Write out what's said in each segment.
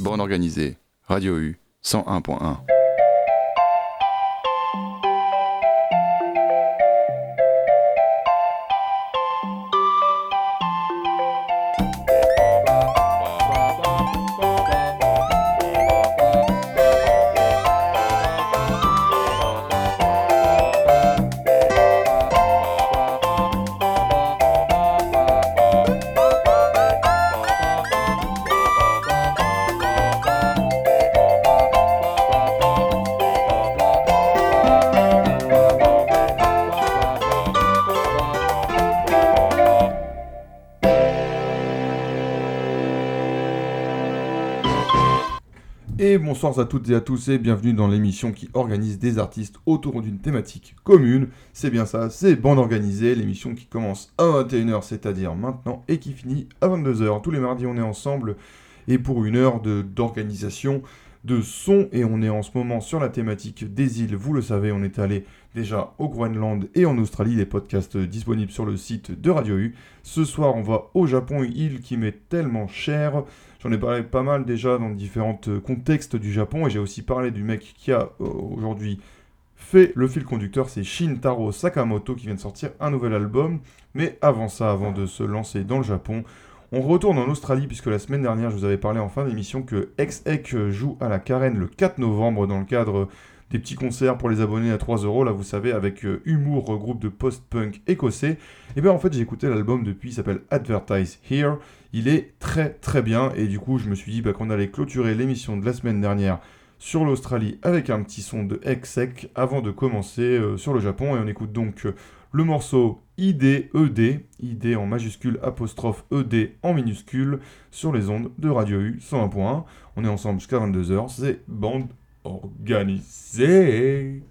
Bande organisée, Radio U 101.1. bonsoir à toutes et à tous et bienvenue dans l'émission qui organise des artistes autour d'une thématique commune. C'est bien ça, c'est Bande Organisée, l'émission qui commence à 21h, c'est-à-dire maintenant, et qui finit à 22h. Tous les mardis, on est ensemble et pour une heure de- d'organisation de son et on est en ce moment sur la thématique des îles. Vous le savez, on est allé déjà au Groenland et en Australie, les podcasts disponibles sur le site de Radio U. Ce soir, on va au Japon, une île qui m'est tellement chère. J'en ai parlé pas mal déjà dans différents euh, contextes du Japon et j'ai aussi parlé du mec qui a euh, aujourd'hui fait le fil conducteur, c'est Shintaro Sakamoto qui vient de sortir un nouvel album. Mais avant ça, avant de se lancer dans le Japon, on retourne en Australie puisque la semaine dernière, je vous avais parlé en fin d'émission que XX joue à la Carène le 4 novembre dans le cadre des petits concerts pour les abonnés à 3 euros, là vous savez, avec euh, Humour, groupe de post-punk écossais. Et bien en fait j'ai écouté l'album depuis, il s'appelle Advertise Here. Il est très très bien et du coup je me suis dit bah, qu'on allait clôturer l'émission de la semaine dernière sur l'Australie avec un petit son de XX avant de commencer euh, sur le Japon et on écoute donc euh, le morceau ID ED, ID en majuscule apostrophe ED en minuscule sur les ondes de Radio U 101.1. On est ensemble jusqu'à 22h, c'est bande organisée.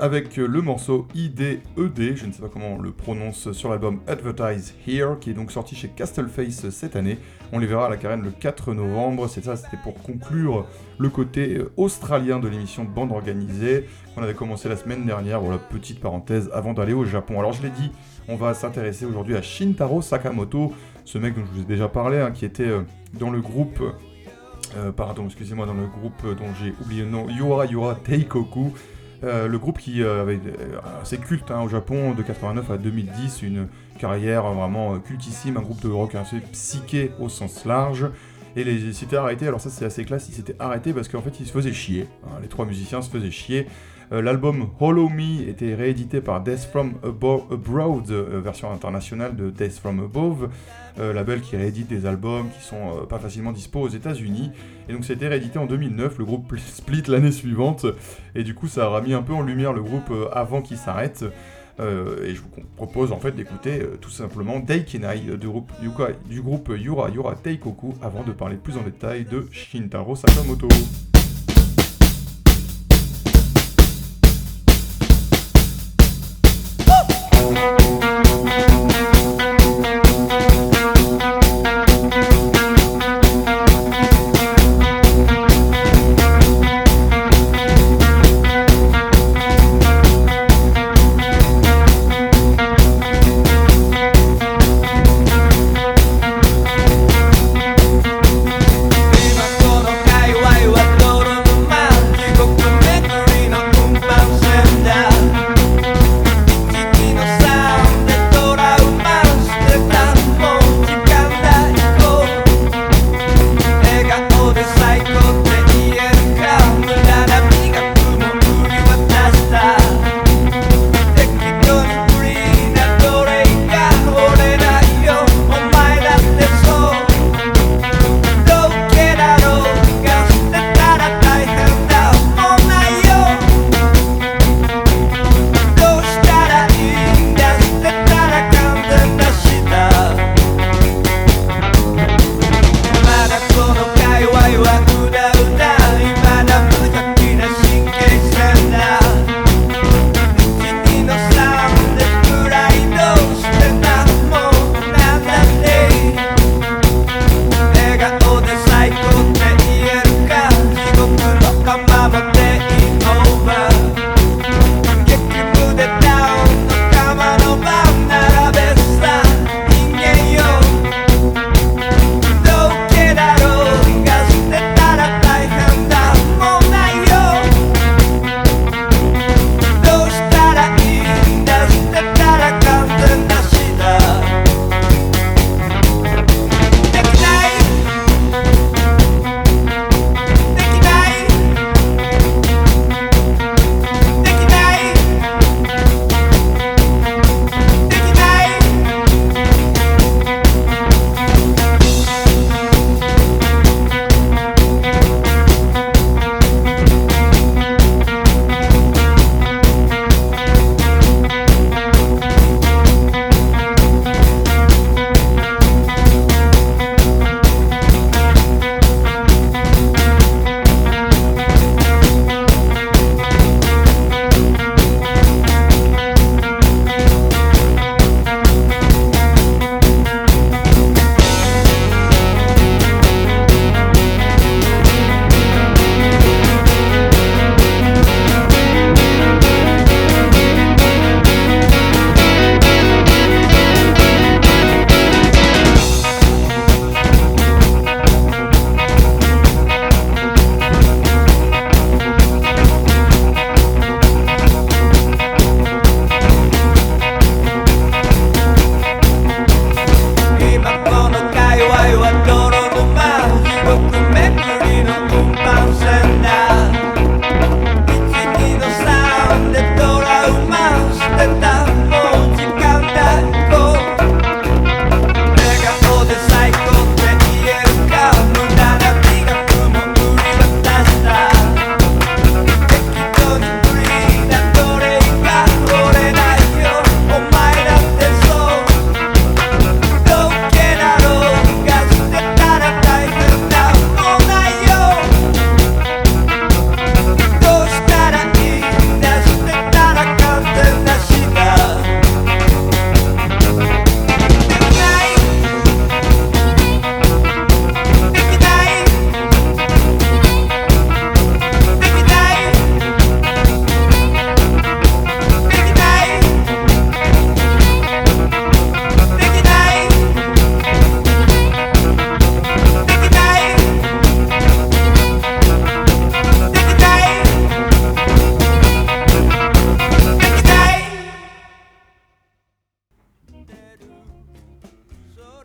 Avec le morceau IDED, je ne sais pas comment on le prononce, sur l'album Advertise Here, qui est donc sorti chez Castleface cette année. On les verra à la carène le 4 novembre. C'est ça, c'était pour conclure le côté australien de l'émission Bande Organisée, qu'on avait commencé la semaine dernière. Voilà, petite parenthèse avant d'aller au Japon. Alors je l'ai dit, on va s'intéresser aujourd'hui à Shintaro Sakamoto, ce mec dont je vous ai déjà parlé, hein, qui était euh, dans le groupe euh, pardon, excusez-moi, dans le groupe dont j'ai oublié le nom, Yura Yura Teikoku. Euh, le groupe qui euh, avait assez culte hein, au Japon de 89 à 2010, une carrière vraiment cultissime, un groupe de rock assez psyché au sens large. Et ils s'étaient arrêtés, alors ça c'est assez classe, ils s'étaient arrêtés parce qu'en fait ils se faisaient chier. hein, les trois musiciens se faisaient chier. Euh, L'album Hollow Me était réédité par Death From Abo- Abroad, euh, version internationale de Death From Above, euh, label qui réédite des albums qui sont pas facilement dispo aux États-Unis. Et donc c'était réédité en 2009, le groupe split l'année suivante, et du coup ça aura mis un peu en lumière le groupe avant qu'il s'arrête. Et je vous propose en fait d'écouter tout simplement Daikinai euh, du groupe, du groupe Yura Yura Teikoku avant de parler plus en détail de Shintaro Sakamoto.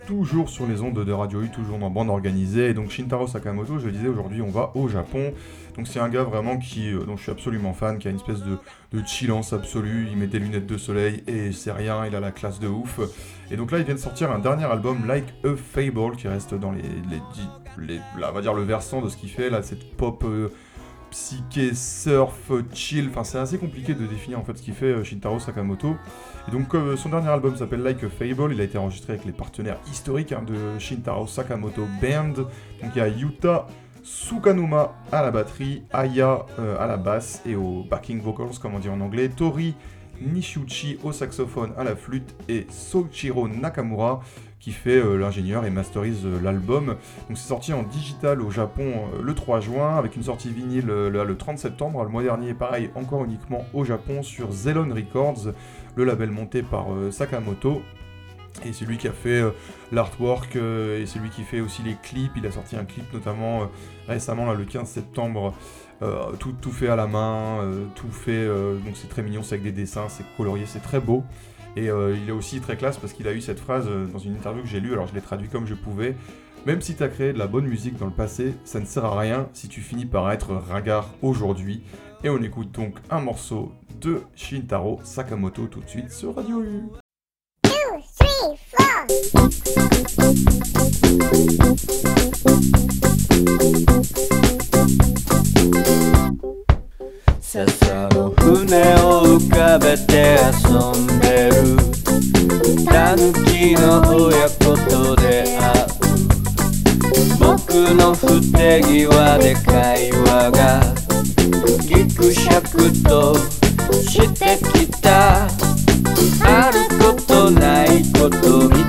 Toujours sur les ondes de Radio U, toujours dans bande organisée. Et donc Shintaro Sakamoto, je le disais, aujourd'hui on va au Japon. Donc c'est un gars vraiment qui, euh, dont je suis absolument fan, qui a une espèce de, chillance absolue. Il met des lunettes de soleil et c'est rien, il a la classe de ouf. Et donc là il vient de sortir un dernier album, Like a Fable, qui reste dans les, les, les- là, on va dire le versant de ce qu'il fait, là, cette pop... euh, psyché, surf, chill, enfin c'est assez compliqué de définir en fait ce qu'il fait euh, Shintaro Sakamoto. Et donc euh, son dernier album s'appelle Like a Fable, il a été enregistré avec les partenaires historiques hein, de Shintaro Sakamoto Band. Donc il y a Yuta Sukanuma à la batterie, Aya euh, à la basse et au backing vocals comme on dit en anglais, Tori Nishuchi au saxophone, à la flûte et Soichiro Nakamura qui fait euh, l'ingénieur et masterise euh, l'album. Donc c'est sorti en digital au Japon euh, le 3 juin, avec une sortie vinyle le 30 septembre. Le mois dernier, pareil, encore uniquement au Japon sur Zelon Records, le label monté par Sakamoto. Et c'est lui qui a fait l'artwork et c'est lui qui fait aussi les clips. Il a sorti un clip notamment récemment, là, le 15 septembre. Tout, tout fait à la main, tout fait. donc c'est très mignon, c'est avec des dessins, c'est colorié, c'est très beau. Et euh, il est aussi très classe parce qu'il a eu cette phrase euh, dans une interview que j'ai lue, alors je l'ai traduit comme je pouvais. Même si tu as créé de la bonne musique dans le passé, ça ne sert à rien si tu finis par être ringard aujourd'hui. Et on écoute donc un morceau de Shintaro Sakamoto tout de suite sur Radio U. 笹の船を浮かべて遊んでる。タヌキの親子と出会う。僕の不手際で会話がギクシャクとしてきた。あることないこと見てき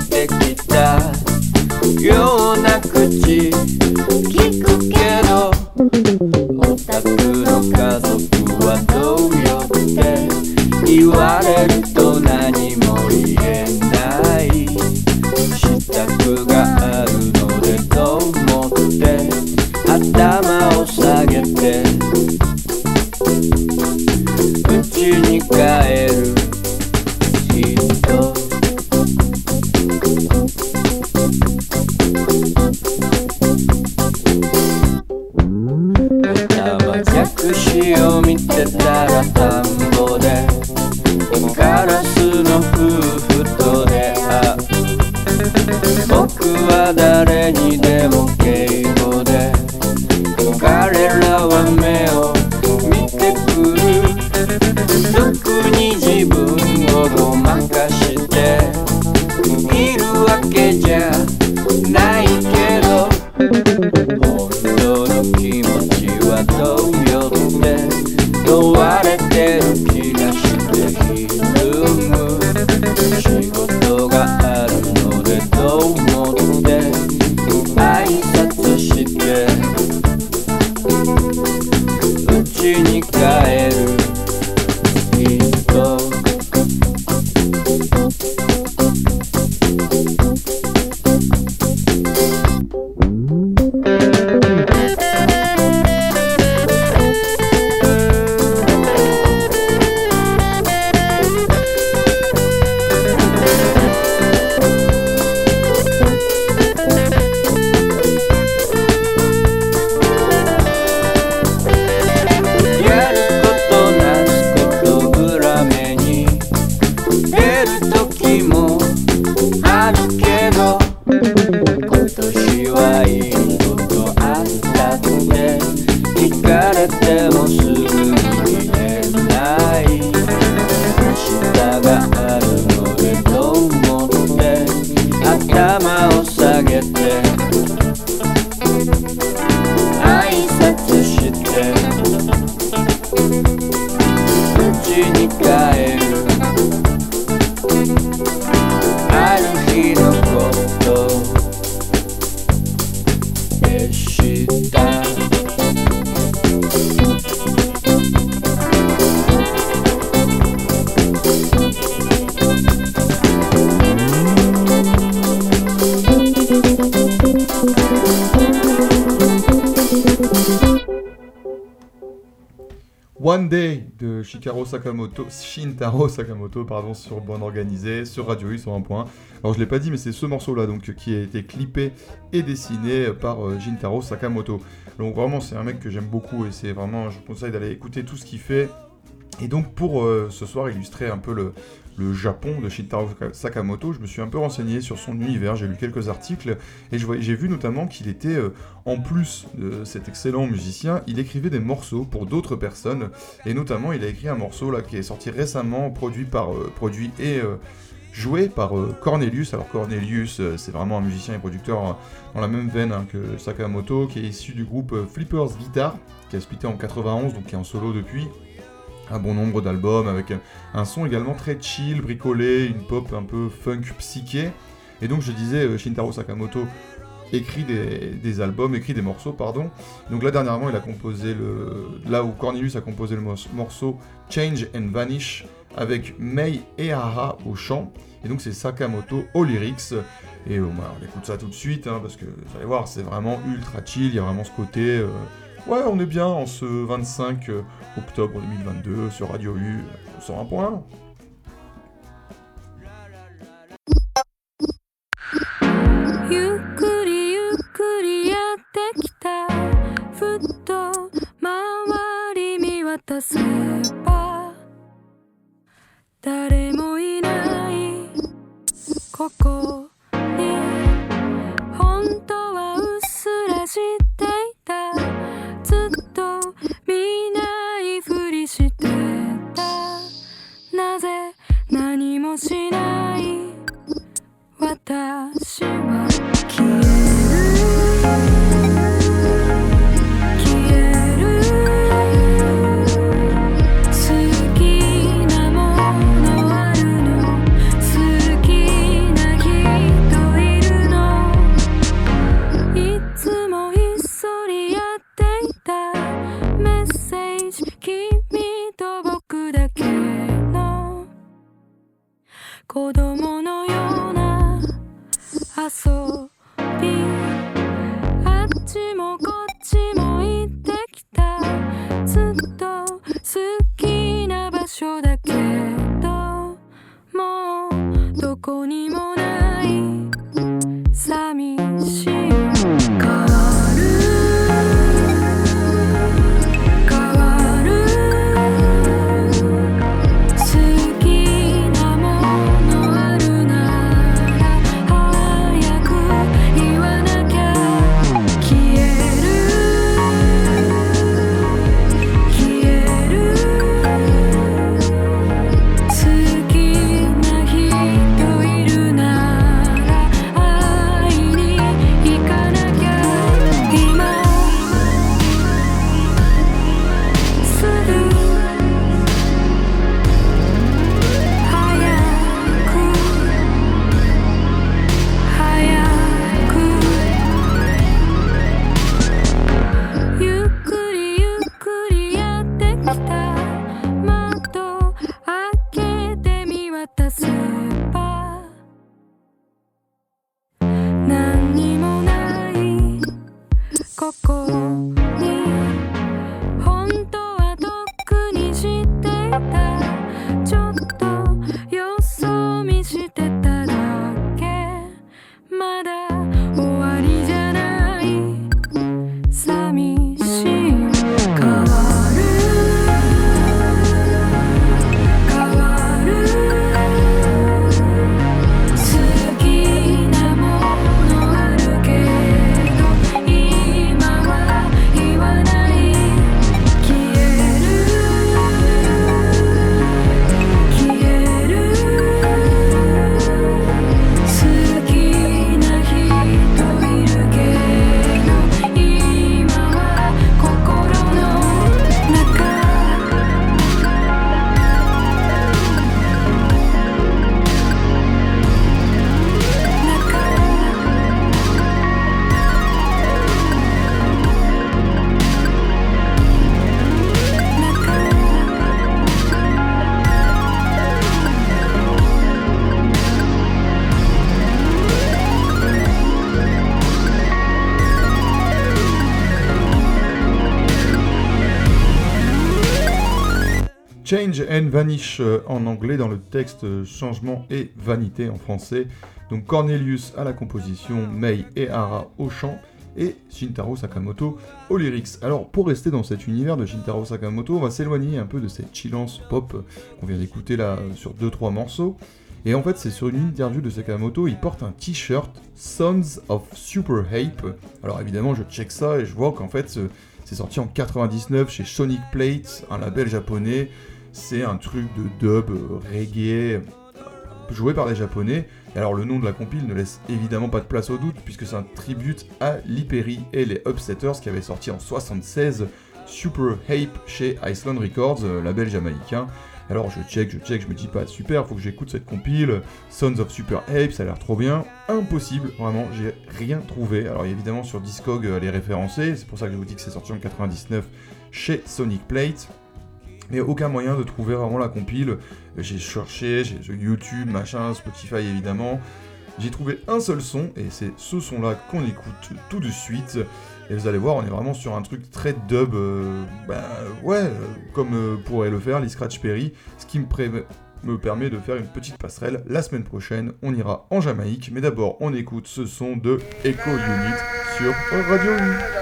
Sakamoto, Shintaro Sakamoto pardon, sur Bonne Organisée, sur Radio U sur un point. Alors je l'ai pas dit mais c'est ce morceau là donc qui a été clippé et dessiné par euh, Shintaro Sakamoto. Donc vraiment c'est un mec que j'aime beaucoup et c'est vraiment je conseille d'aller écouter tout ce qu'il fait. Et donc pour euh, ce soir illustrer un peu le, le Japon de Shintaro Sakamoto, je me suis un peu renseigné sur son univers, j'ai lu quelques articles et j'ai vu notamment qu'il était, euh, en plus de cet excellent musicien, il écrivait des morceaux pour d'autres personnes et notamment il a écrit un morceau là qui est sorti récemment, produit par euh, produit et euh, joué par Cornelius. Alors Cornelius, c'est vraiment un musicien et producteur dans la même veine hein, que Sakamoto, qui est issu du groupe Flippers Guitar, qui a splitté en 91, donc qui est en solo depuis un bon nombre d'albums, avec un, son également très chill, bricolé, une pop un peu funk psyché. Et donc je disais, euh, Shintaro Sakamoto écrit des, albums, écrit des morceaux, pardon. Donc là dernièrement, il a composé le... Là où Cornelius a composé le morceau Change and Vanish avec Mei Ehara au chant. Et donc c'est Sakamoto aux lyrics. Et euh, bah, on écoute ça tout de suite, hein, parce que vous allez voir, c'est vraiment ultra chill, il y a vraiment ce côté... euh, Ouais, on est bien en ce 25 euh, octobre 2022 sur Radio U, euh, sur もしない。私は Vanish euh, en anglais, dans le texte euh, Changement et Vanité en français. Donc Cornelius à la composition, Mei et Hara au chant, et Shintaro Sakamoto aux lyrics. Alors pour rester dans cet univers de Shintaro Sakamoto, on va s'éloigner un peu de cette chillance pop euh, qu'on vient d'écouter là sur 2-3 morceaux. Et en fait, c'est sur une interview de Sakamoto, il porte un t-shirt Sons of Super Hype. Alors évidemment, je check ça et je vois qu'en fait, ce- c'est sorti en 99 chez Sonic Plate, un label japonais. C'est un truc de dub euh, reggae joué par les japonais. Alors le nom de la compile ne laisse évidemment pas de place au doute puisque c'est un tribute à Lee Perry et les Upsetters qui avaient sorti en 76 Super Hype chez Iceland Records, euh, label jamaïcain. Alors je check, je check, je me dis pas super, faut que j'écoute cette compile. Sons of Super Ape, ça a l'air trop bien. Impossible, vraiment, j'ai rien trouvé. Alors évidemment sur Discog euh, elle est c'est pour ça que je vous dis que c'est sorti en 99 chez Sonic Plate. Mais aucun moyen de trouver vraiment la compile. J'ai cherché, j'ai YouTube, machin, Spotify évidemment. J'ai trouvé un seul son, et c'est ce son-là qu'on écoute tout de suite. Et vous allez voir, on est vraiment sur un truc très dub, euh, bah ouais, euh, comme euh, pourrait le faire Lee Scratch Perry, ce qui me, me permet de faire une petite passerelle. La semaine prochaine, on ira en Jamaïque, mais d'abord, on écoute ce son de Echo Unit sur Radio U.「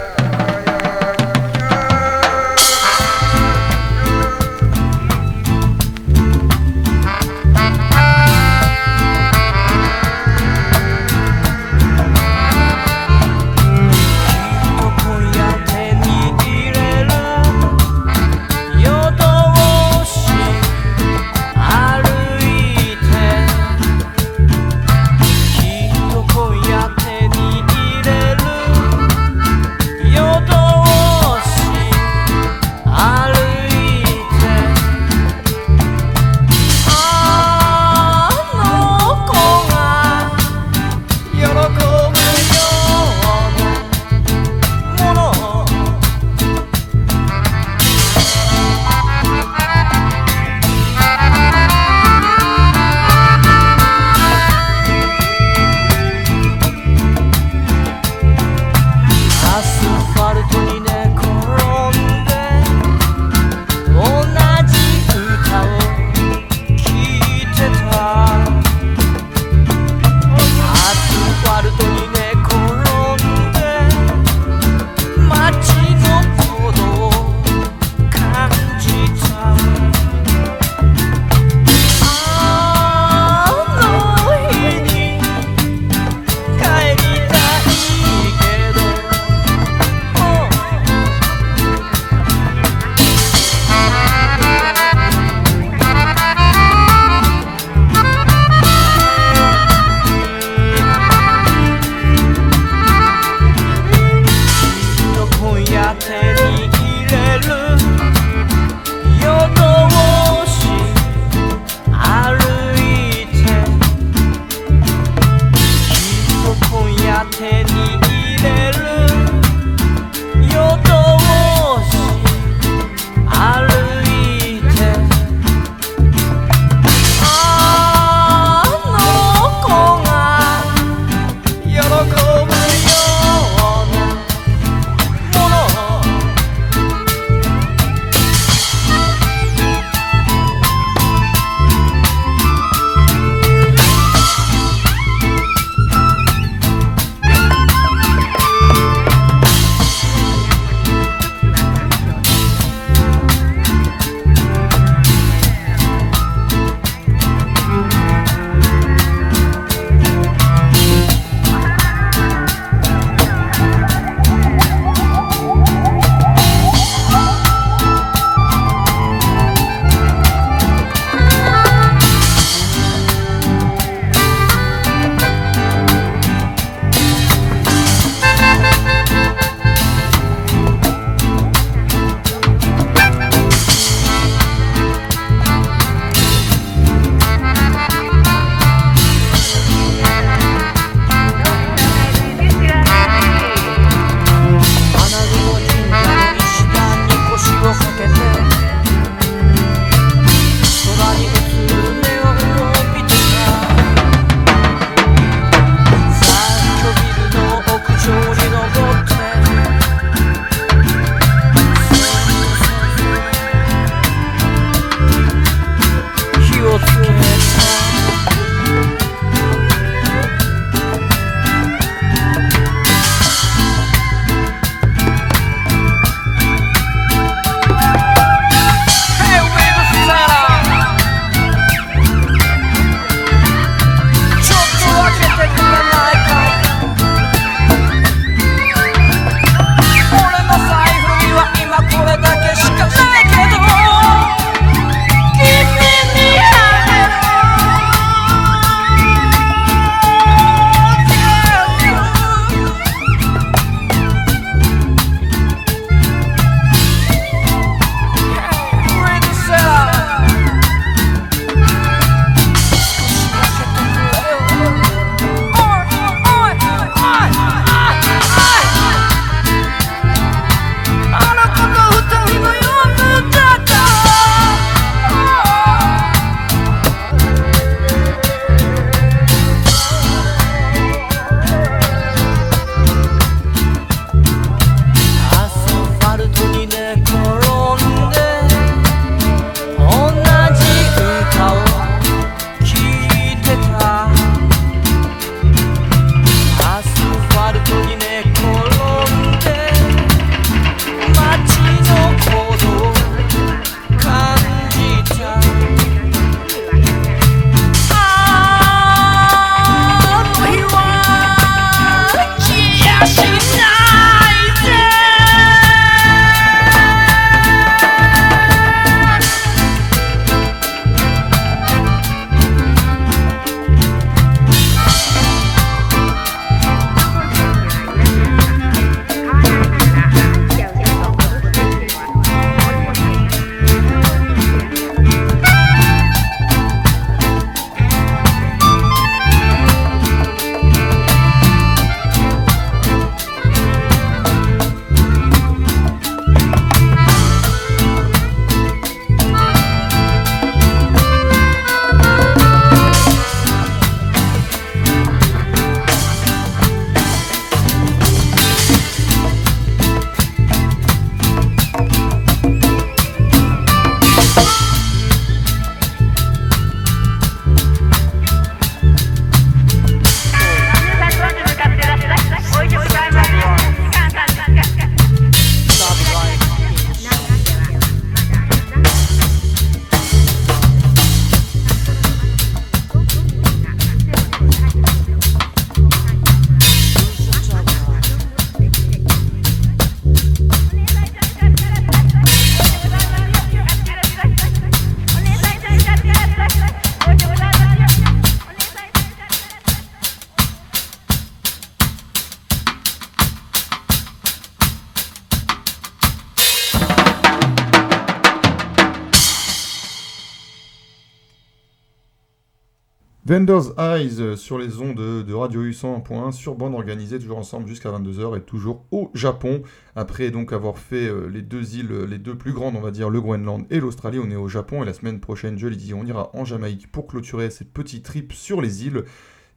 Vendor's Eyes sur les ondes de, Radio U 101.1 sur bande organisée, toujours ensemble jusqu'à 22h et toujours au Japon. Après donc avoir fait euh, les deux îles, les deux plus grandes, on va dire le Groenland et l'Australie, on est au Japon et la semaine prochaine, je l'ai dit, on ira en Jamaïque pour clôturer cette petite trip sur les îles.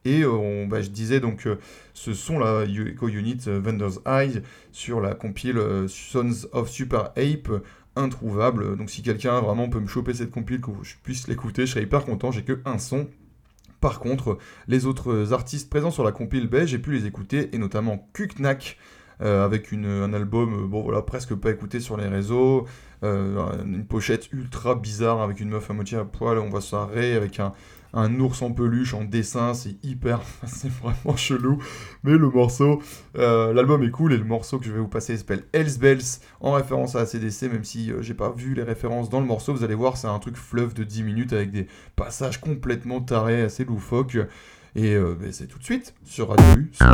Et euh, on- bah, je disais donc euh, ce son là, Eco Unit Vendor's Eyes sur la compile Sons of Super Ape introuvable. Donc si quelqu'un vraiment peut me choper cette compile, que je puisse l'écouter, je serais hyper content. J'ai que un son. Par contre, les autres artistes présents sur la compile belge, j'ai pu les écouter, et notamment Kuknak, euh, avec un album, euh, voilà, presque pas écouté sur les réseaux, euh, une pochette ultra bizarre avec une meuf à moitié à poil, on voit ça avec un, un ours en peluche en dessin, c'est hyper, c'est vraiment chelou, mais le morceau, euh, l'album est cool, et le morceau que je vais vous passer s'appelle Hells Bells, en référence à ACDC, même si euh, j'ai pas vu les références dans le morceau, vous allez voir, c'est un truc fleuve de 10 minutes avec des passages complètement tarés, assez loufoques. Et euh, ben, c'est tout de suite sur Radio U, sur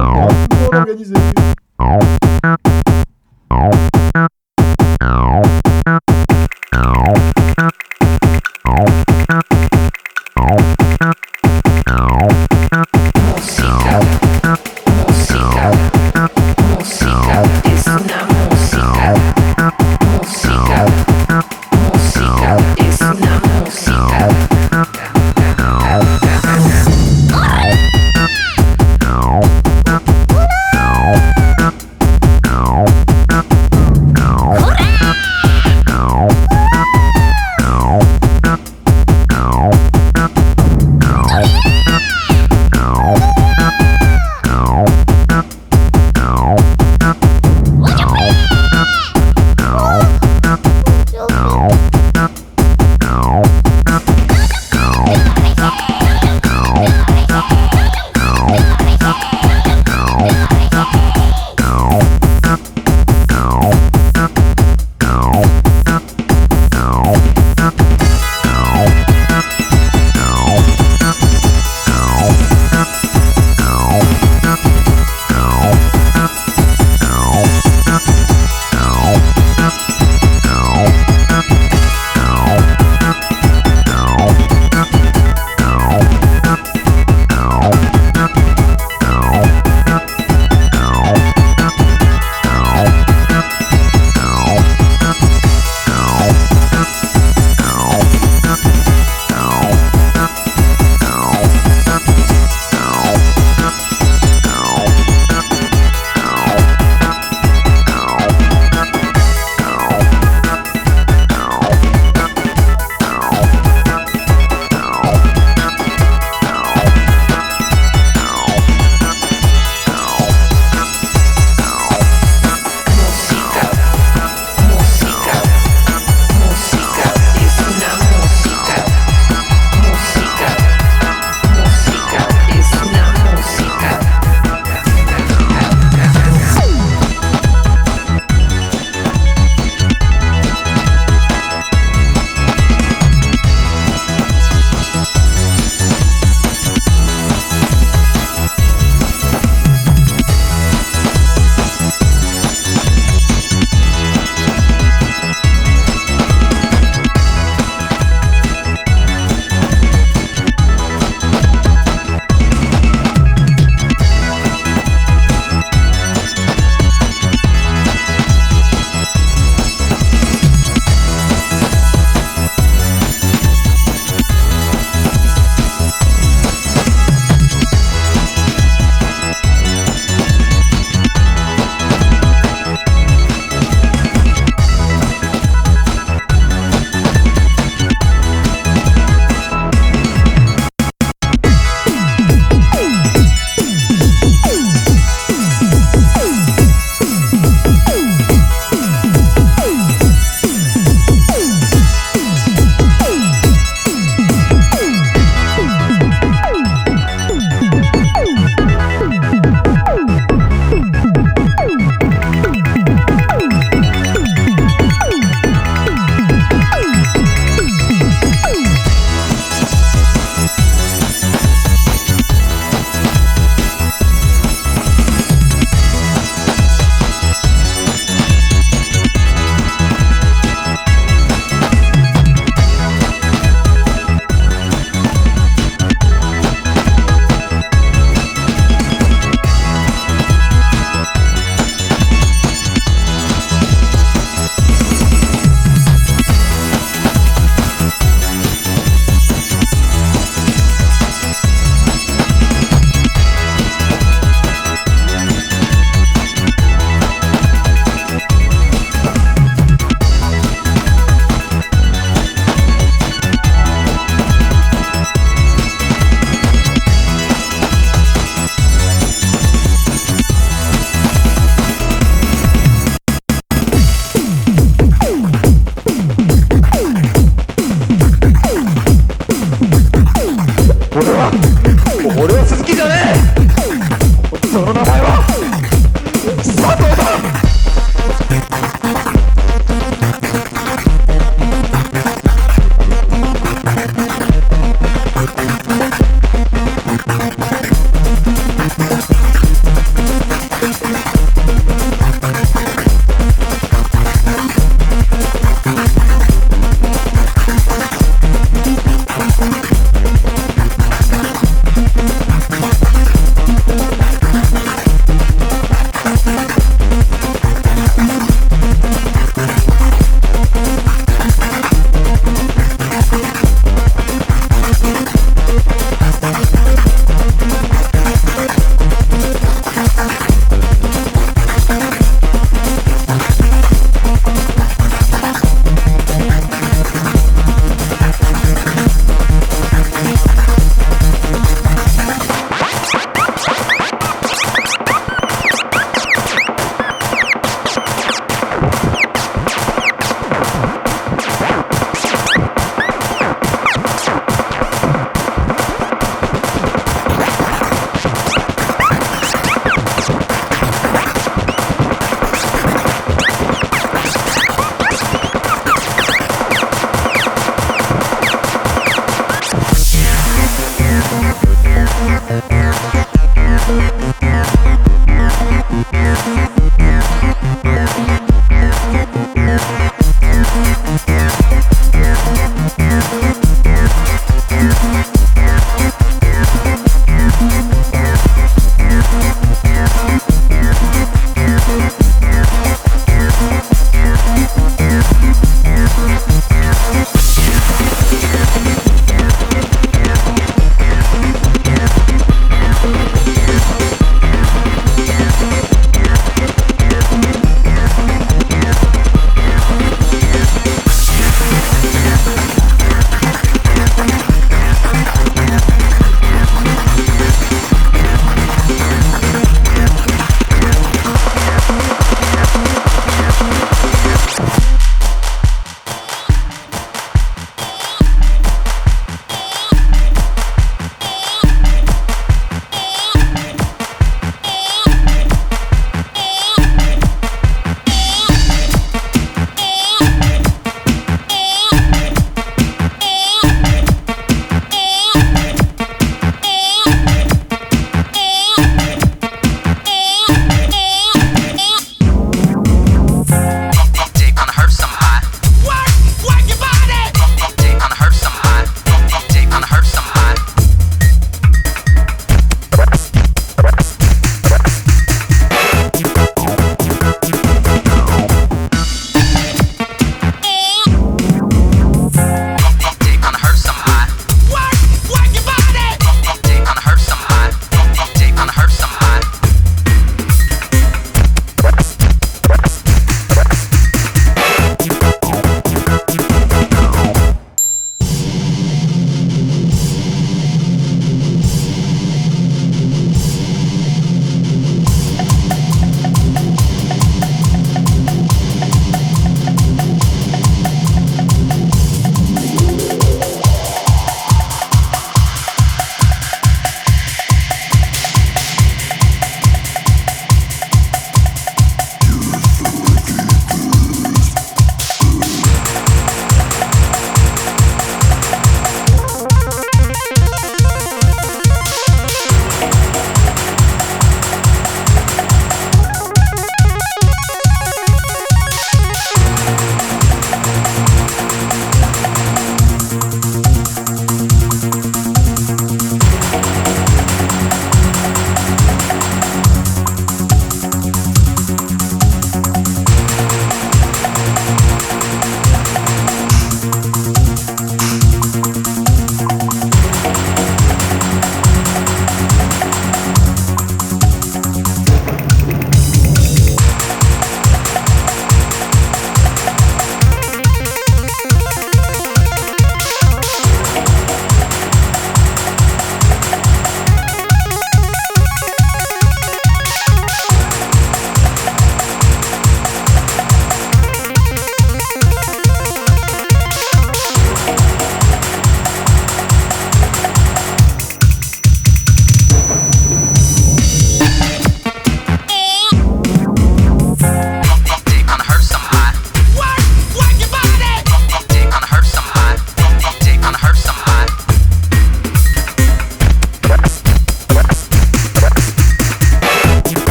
Bande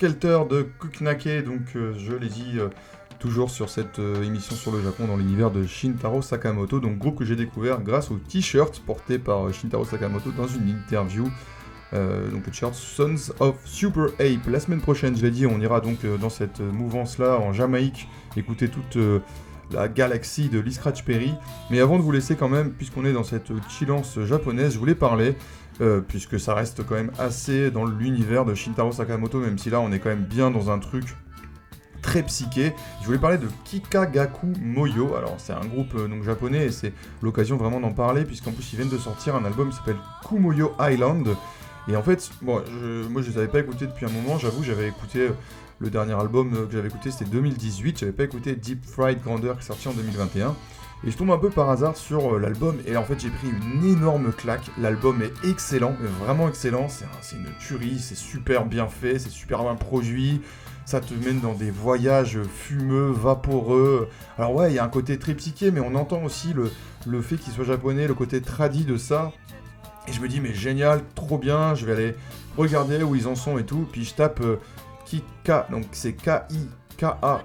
Skelter de Kukinake, donc euh, je l'ai dit euh, toujours sur cette euh, émission sur le Japon dans l'univers de Shintaro Sakamoto, donc groupe que j'ai découvert grâce au t-shirt porté par Shintaro Sakamoto dans une interview. Donc le t-shirt Sons of Super Ape. La semaine prochaine, je l'ai dit, on ira donc dans cette mouvance-là en Jamaïque, écouter toute la galaxie de Lee Scratch Perry. Mais avant de vous laisser quand même, puisqu'on est dans cette chillance japonaise, je voulais parler euh, puisque ça reste quand même assez dans l'univers de Shintaro Sakamoto, même si là on est quand même bien dans un truc très psyché. Je voulais parler de Kikagaku Moyo. Alors c'est un groupe euh, japonais et c'est l'occasion vraiment d'en parler puisqu'en plus ils viennent de sortir un album qui s'appelle Kumoyo Island. Et en fait, bon, je- moi je les avais pas écoutés depuis un moment. J'avoue, j'avais écouté euh, le dernier album que j'avais écouté, c'était 2018. J'avais pas écouté Deep Fried Grandeur qui est sorti en 2021. Et je tombe un peu par hasard sur euh, l'album et en fait j'ai pris une énorme claque. L'album est excellent, vraiment excellent. C'est un- c'est une tuerie, c'est super bien fait, c'est super bien produit. Ça te mène dans des voyages fumeux, vaporeux. Alors ouais, il y a un côté très psyché, mais on entend aussi le, fait qu'il soit japonais, le côté tradi de ça. Et je me dis mais génial, trop bien, je vais aller regarder où ils en sont et tout. Puis je tape euh, Kika, donc c'est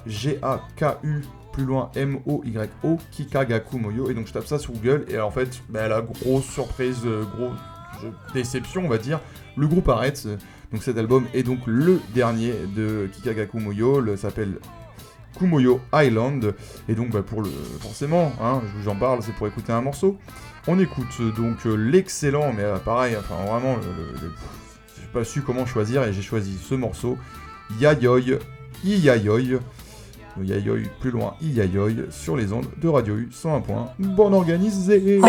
K-I-K-A-G-A-K-U, plus loin M-O-Y-O, Kikagaku Moyo. Et donc je tape ça sur Google, et en fait, bah, la grosse surprise, euh, grosse déception, on va dire, le groupe arrête. euh, Donc cet album est donc le dernier de Kikagaku Moyo, le s'appelle Kumoyo Island. Et donc bah, pour le forcément, hein, je vous parle, c'est pour écouter un morceau. On écoute euh, donc l'excellent, mais pareil, enfin vraiment, le, le- le- pas su comment choisir et j'ai choisi ce morceau, Yayoy, Iyayoy, Le Yayoy plus loin, Iyayoy, sur les ondes de Radio U 101 points. Bon organisé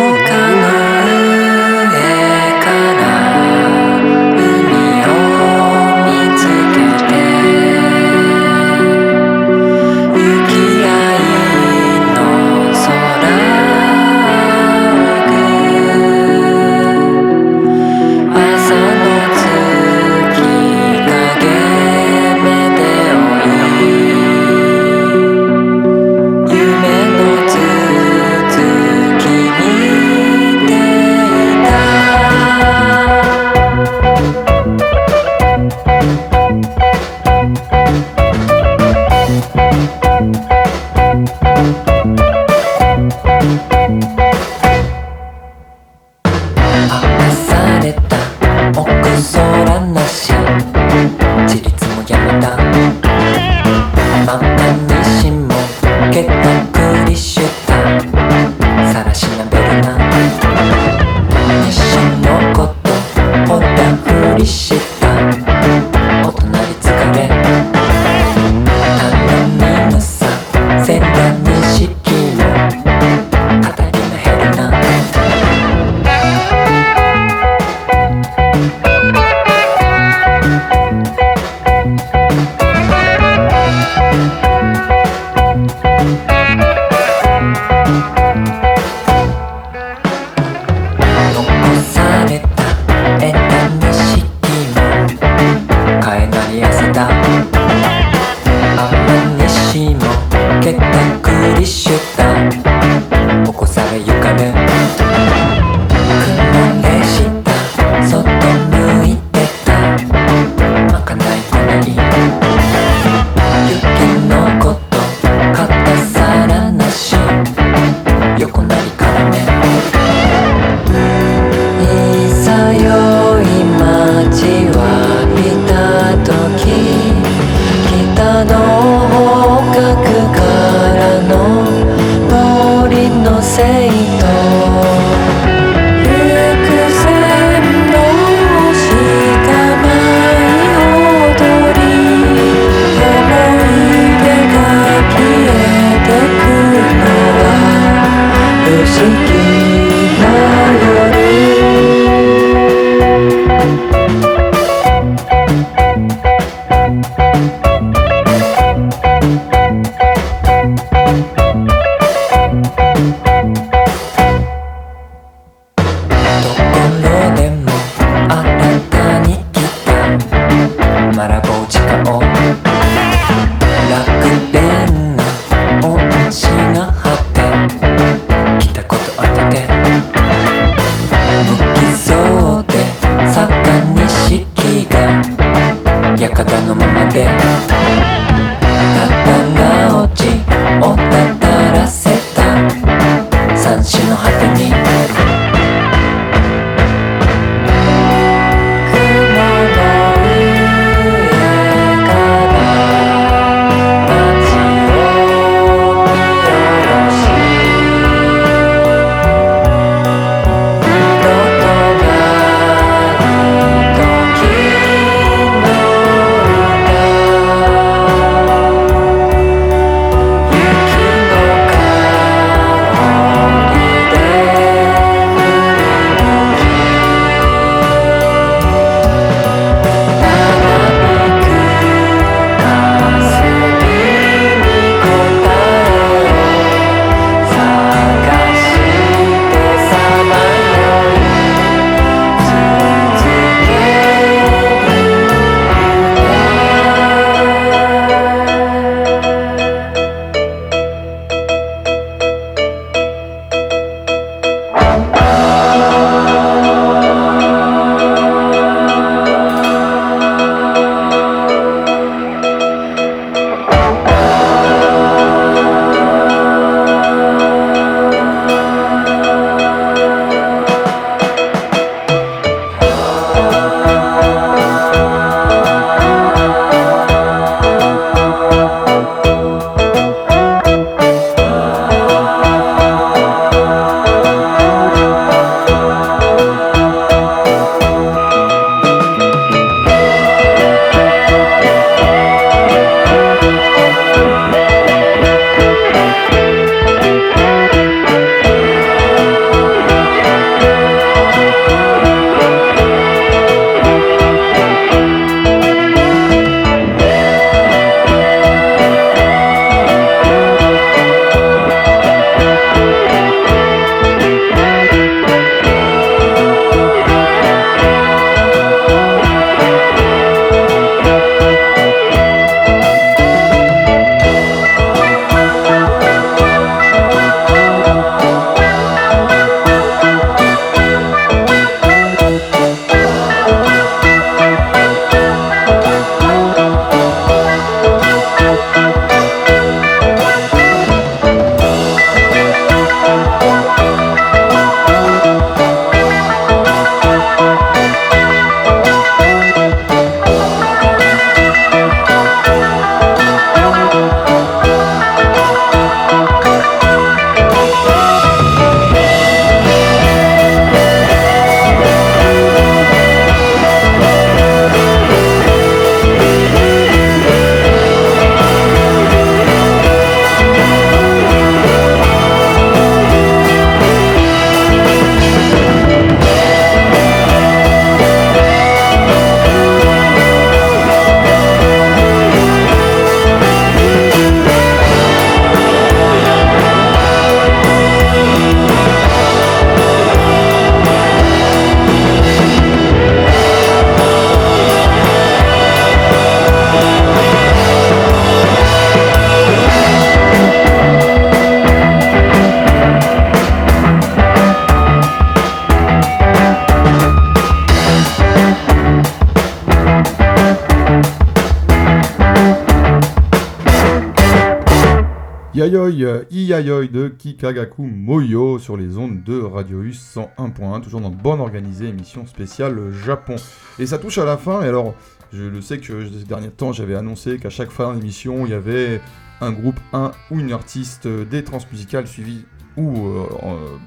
de Kikagaku Moyo sur les ondes de Radio U 101.1, toujours dans Bonne Organisée, émission spéciale Japon. Et ça touche à la fin, et alors, je le sais que ces derniers temps, j'avais annoncé qu'à chaque fin d'émission, il y avait un groupe, un ou une artiste des transmusicales suivi ou euh,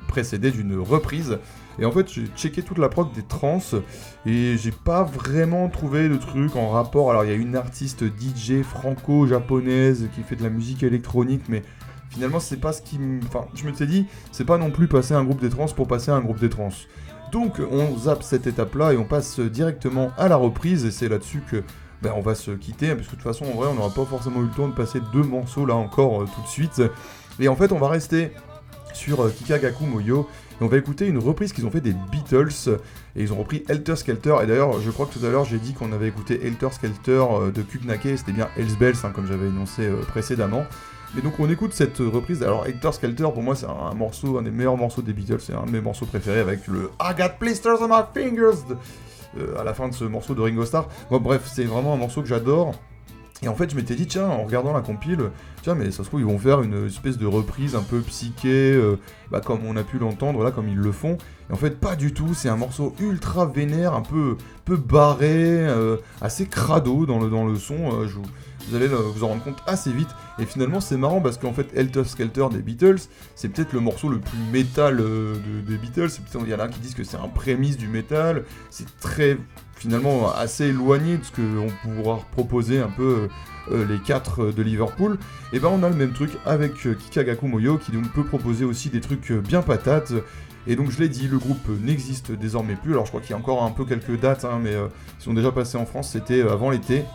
précédé d'une reprise. Et en fait, j'ai checké toute la prog des trans et j'ai pas vraiment trouvé de truc en rapport. Alors, il y a une artiste DJ franco-japonaise qui fait de la musique électronique, mais finalement, c'est pas ce qui. Enfin, je me suis dit, c'est pas non plus passer un groupe des trans pour passer un groupe des trans. Donc, on zappe cette étape-là et on passe directement à la reprise, et c'est là-dessus que. ben, on va se quitter, hein, parce que de toute façon, en vrai, on n'aura pas forcément eu le temps de passer deux morceaux là encore euh, tout de suite. Et en fait, on va rester sur euh, Kikagaku Moyo, et on va écouter une reprise qu'ils ont fait des Beatles, et ils ont repris Helter Skelter, et d'ailleurs, je crois que tout à l'heure, j'ai dit qu'on avait écouté Helter Skelter euh, de Kuknake, c'était bien Hells Bells, hein, comme j'avais énoncé précédemment. Et donc on écoute cette reprise, alors Helter Skelter, pour moi, c'est un, morceau, un des meilleurs morceaux des Beatles, c'est un de mes morceaux préférés, avec le I got blisters on my fingers euh, à la fin de ce morceau de Ringo Starr. Bon, bref, c'est vraiment un morceau que j'adore. Et en fait, je m'étais dit, tiens, en regardant la compile, tiens, mais ça se trouve, ils vont faire une espèce de reprise un peu psyché, euh, bah, comme on a pu l'entendre là, comme ils le font. Et en fait, pas du tout, c'est un morceau ultra vénère, un peu, peu barré, euh, assez crado dans le, dans le son. Vous, allez euh, vous en rendre compte assez vite. Et finalement, c'est marrant parce qu'en fait, Helter Skelter des Beatles, c'est peut-être le morceau le plus métal euh, de- des Beatles. Il y en a qui disent que c'est un prémisse du métal. C'est très, finalement, assez éloigné de ce qu'on pourra proposer un peu euh, les quatre euh, de Liverpool. Et ben, on a le même truc avec Kikagaku Moyo qui donc peut proposer aussi des trucs bien patates. Et donc, je l'ai dit, le groupe n'existe désormais plus. Alors, je crois qu'il y a encore un peu quelques dates, hein, mais ils sont déjà passés en France. C'était avant l'été.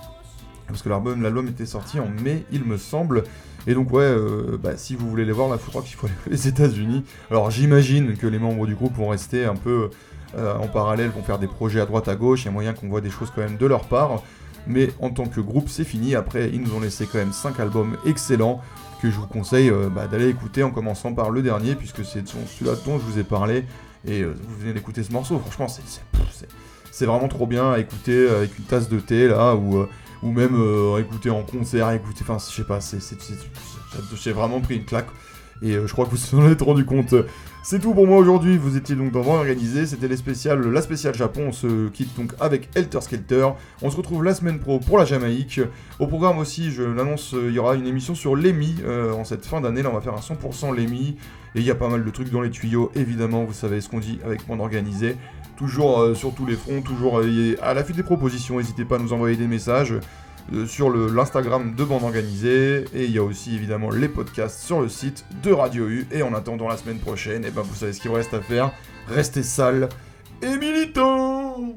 Parce que l'album, était sorti en mai, il me semble. Et donc, ouais, euh, bah, si vous voulez les voir, là, crois qu'il faut aller aux États-Unis. Alors, j'imagine que les membres du groupe vont rester un peu euh, en parallèle, vont faire des projets à droite à gauche. Il y a moyen qu'on voit des choses quand même de leur part. Mais en tant que groupe, c'est fini. Après, ils nous ont laissé quand même 5 albums excellents que je vous conseille euh, bah, d'aller écouter en commençant par le dernier, puisque c'est celui-là dont je vous ai parlé. Et vous venez d'écouter ce morceau. Franchement, c'est- vraiment trop bien à écouter avec une tasse de thé là, ou, ou même euh, écouter en concert, écouter. Enfin, je sais pas, c'est- j'ai vraiment pris une claque. Et euh, je crois que vous en êtes rendu compte. C'est tout pour moi aujourd'hui. Vous étiez donc dans Organisé. C'était les spéciales, la spéciale Japon. On se quitte donc avec Helter Skelter. On se retrouve la semaine pro pour la Jamaïque. Au programme aussi, je l'annonce, euh, il y aura une émission sur l'EMI en cette fin d'année. Là, on va faire un 100% l'EMI. Et il y a pas mal de trucs dans les tuyaux, évidemment. Vous savez ce qu'on dit avec Monde Organisé. Toujours euh, sur tous les fronts, toujours euh, à l'affût des propositions. N'hésitez pas à nous envoyer des messages euh, sur l'Instagram de Bande Organisée. Et il y a aussi évidemment les podcasts sur le site de Radio U. Et en attendant la semaine prochaine, et ben vous savez ce qu'il vous reste à faire. Restez sales et militants